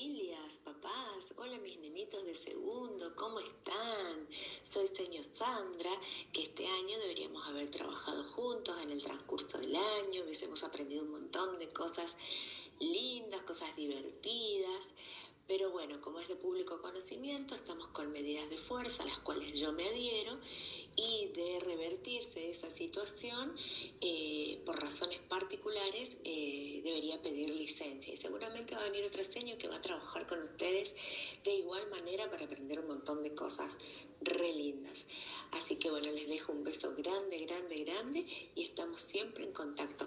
familias, papás, hola mis nenitos de segundo, ¿cómo están? Soy señor Sandra, que este año deberíamos haber trabajado juntos en el transcurso del año, hubiésemos aprendido un montón de cosas lindas, cosas divertidas. Pero bueno, como es de público conocimiento, estamos con medidas de fuerza a las cuales yo me adhiero y de revertirse esa situación, eh, por razones particulares, eh, debería pedir licencia. Y seguramente va a venir otro seño que va a trabajar con ustedes de igual manera para aprender un montón de cosas re lindas. Así que bueno, les dejo un beso grande, grande, grande y estamos siempre en contacto.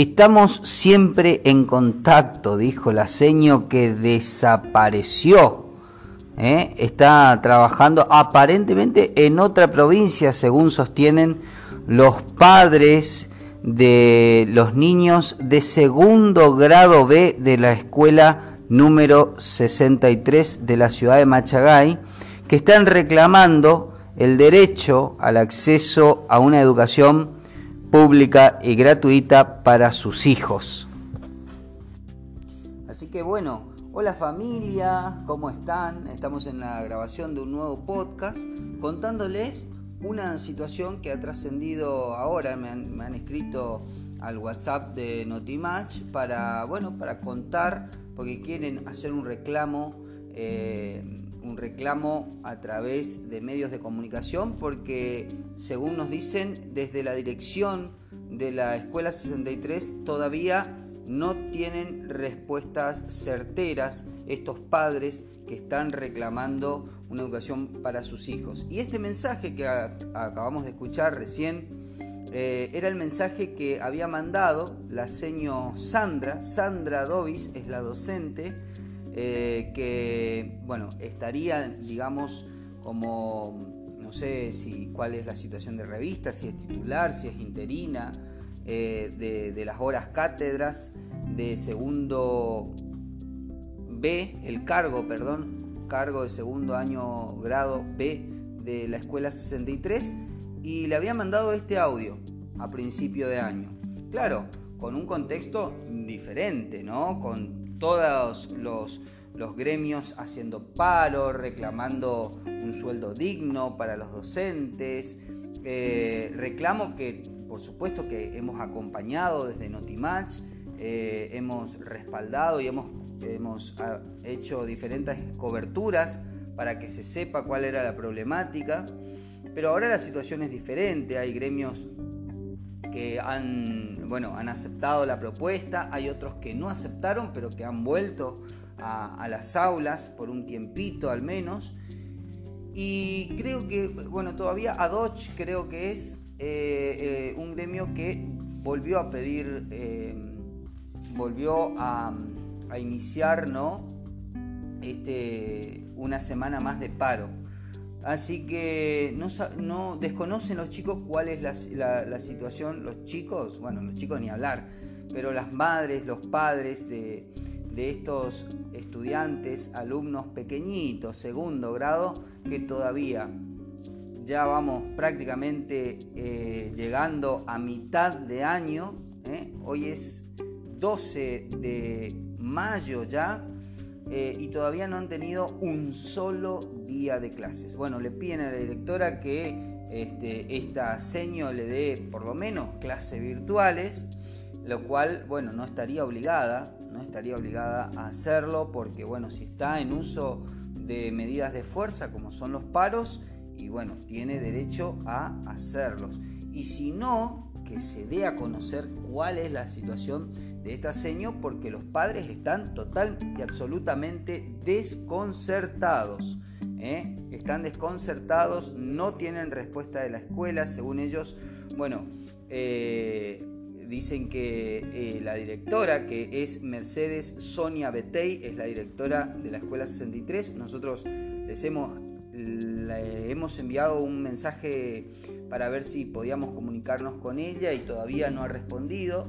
Estamos siempre en contacto, dijo la seño que desapareció. ¿eh? Está trabajando aparentemente en otra provincia, según sostienen los padres de los niños de segundo grado B de la escuela número 63 de la ciudad de Machagay, que están reclamando el derecho al acceso a una educación pública y gratuita para sus hijos. Así que bueno, hola familia, ¿cómo están? Estamos en la grabación de un nuevo podcast contándoles una situación que ha trascendido ahora, me han, escrito al WhatsApp de Notimatch para, bueno, para contar, porque quieren hacer un reclamo eh, un reclamo a través de medios de comunicación porque, según nos dicen, desde la dirección de la Escuela 63 todavía no tienen respuestas certeras estos padres que están reclamando una educación para sus hijos. Y este mensaje que acabamos de escuchar recién eh, era el mensaje que había mandado la seño Sandra. Sandra Dovis es la docente eh, que, bueno, estaría, digamos, como, no sé si cuál es la situación de revista, si es titular, si es interina, eh, de, las horas cátedras de segundo B, el cargo, perdón, cargo de segundo año grado B de la escuela 63 y le había mandado este audio a principio de año. Claro, con un contexto diferente, ¿no? Con todos los, gremios haciendo paro, reclamando un sueldo digno para los docentes. Eh, reclamo que, por supuesto, que hemos acompañado desde Notimatch, eh, hemos respaldado y hemos, hemos ah, hecho diferentes coberturas para que se sepa cuál era la problemática. Pero ahora la situación es diferente, hay gremios que han, bueno, han aceptado la propuesta, hay otros que no aceptaron, pero que han vuelto a, las aulas por un tiempito al menos. Y creo que, bueno, todavía Adoch creo que es eh, eh, un gremio que volvió a pedir, eh, volvió a, a, iniciar, ¿no? Este, una semana más de paro. Así que no, desconocen los chicos cuál es la, situación, los chicos, bueno, los chicos ni hablar, pero las madres, los padres de, estos estudiantes, alumnos pequeñitos, segundo grado, que todavía ya vamos prácticamente eh, llegando a mitad de año, ¿eh? hoy es 12 de mayo ya, eh, y todavía no han tenido un solo día de clases. Bueno, le piden a la directora que este, esta seño le dé por lo menos clases virtuales, lo cual, bueno, no estaría obligada, no estaría obligada a hacerlo porque, bueno, si está en uso de medidas de fuerza como son los paros, y bueno, tiene derecho a hacerlos. Y si no, se dé a conocer cuál es la situación de esta seño porque los padres están total y absolutamente desconcertados. ¿eh? Están desconcertados, no tienen respuesta de la escuela, según ellos, bueno, eh, dicen que eh, la directora, que es Mercedes Sonia Betey, es la directora de la Escuela 63, nosotros les hemos, hemos enviado un mensaje para ver si podíamos comunicarnos con ella y todavía no ha respondido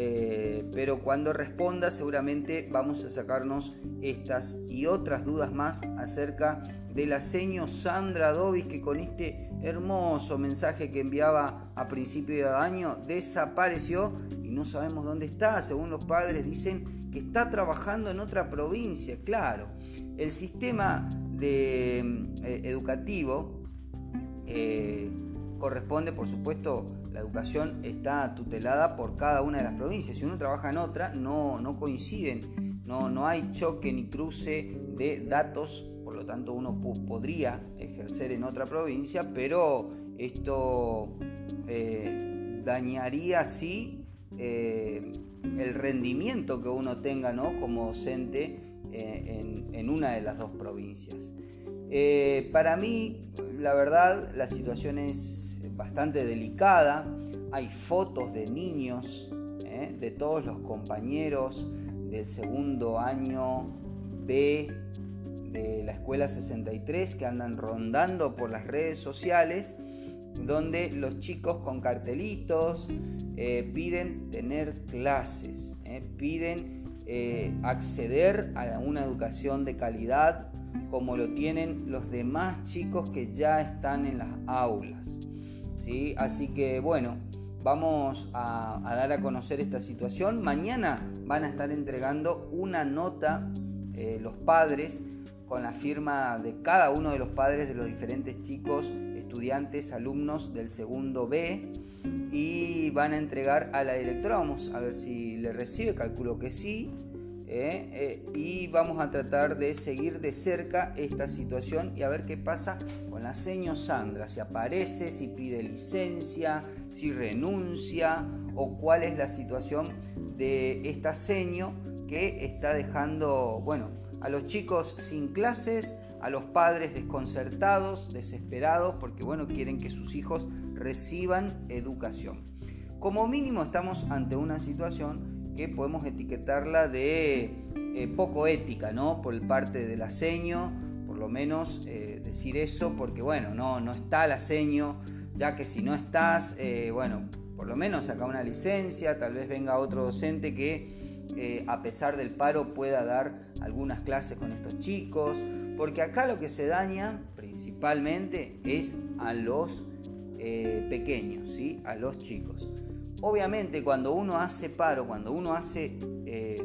eh, pero cuando responda seguramente vamos a sacarnos estas y otras dudas más acerca de la seño Sandra Dovis que con este hermoso mensaje que enviaba a principio de año desapareció y no sabemos dónde está. Según los padres dicen que está trabajando en otra provincia. Claro, el sistema eh, educativo eh, corresponde, por supuesto, la educación está tutelada por cada una de las provincias. Si uno trabaja en otra, no, no coinciden, no, no hay choque ni cruce de datos, por lo tanto uno podría ejercer en otra provincia, pero esto eh, dañaría sí el rendimiento que uno tenga ¿no? como docente en, en, una de las dos provincias. para mí, la verdad, la situación es bastante delicada. Hay fotos de niños, ¿eh? de todos los compañeros del segundo año B de la escuela 63 que andan rondando por las redes sociales donde los chicos con cartelitos eh, piden tener clases, ¿eh? piden acceder a una educación de calidad como lo tienen los demás chicos que ya están en las aulas. Así que bueno, vamos a, dar a conocer esta situación. Mañana van a estar entregando una nota eh, los padres con la firma de cada uno de los padres de los diferentes chicos, estudiantes, alumnos del segundo B y van a entregar a la directora. Vamos a ver si le recibe, calculo que sí. ¿eh? Eh, y vamos a tratar de seguir de cerca esta situación y a ver qué pasa con la seño Sandra, si aparece, si pide licencia, si renuncia o cuál es la situación de esta seño que está dejando, bueno, a los chicos sin clases, a los padres desconcertados, desesperados, porque bueno, quieren que sus hijos reciban educación. Como mínimo estamos ante una situación que podemos etiquetarla de eh, poco ética, ¿no? Por parte del aseño, por lo menos eh, decir eso, porque bueno, no, no está el aseño, ya que si no estás, eh, bueno, por lo menos saca una licencia, tal vez venga otro docente que a pesar del paro pueda dar algunas clases con estos chicos, porque acá lo que se daña principalmente es a los pequeños, ¿sí? a los chicos. Obviamente cuando uno hace paro, cuando uno hace eh,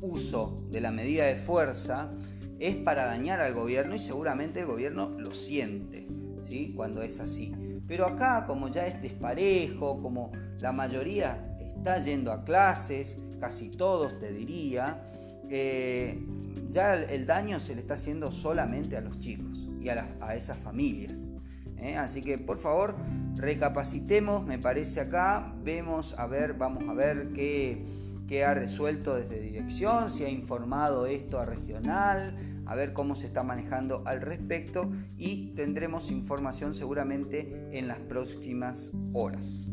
uso de la medida de fuerza, es para dañar al gobierno y seguramente el gobierno lo siente, ¿sí? cuando es así. Pero acá, como ya es desparejo, como la mayoría está yendo a clases, casi todos te diría, eh, ya el, daño se le está haciendo solamente a los chicos y a esas familias. ¿eh? Así que por favor recapacitemos, me parece acá, vemos, a ver, vamos a ver qué, qué ha resuelto desde dirección, si ha informado esto a regional, a ver cómo se está manejando al respecto y tendremos información seguramente en las próximas horas.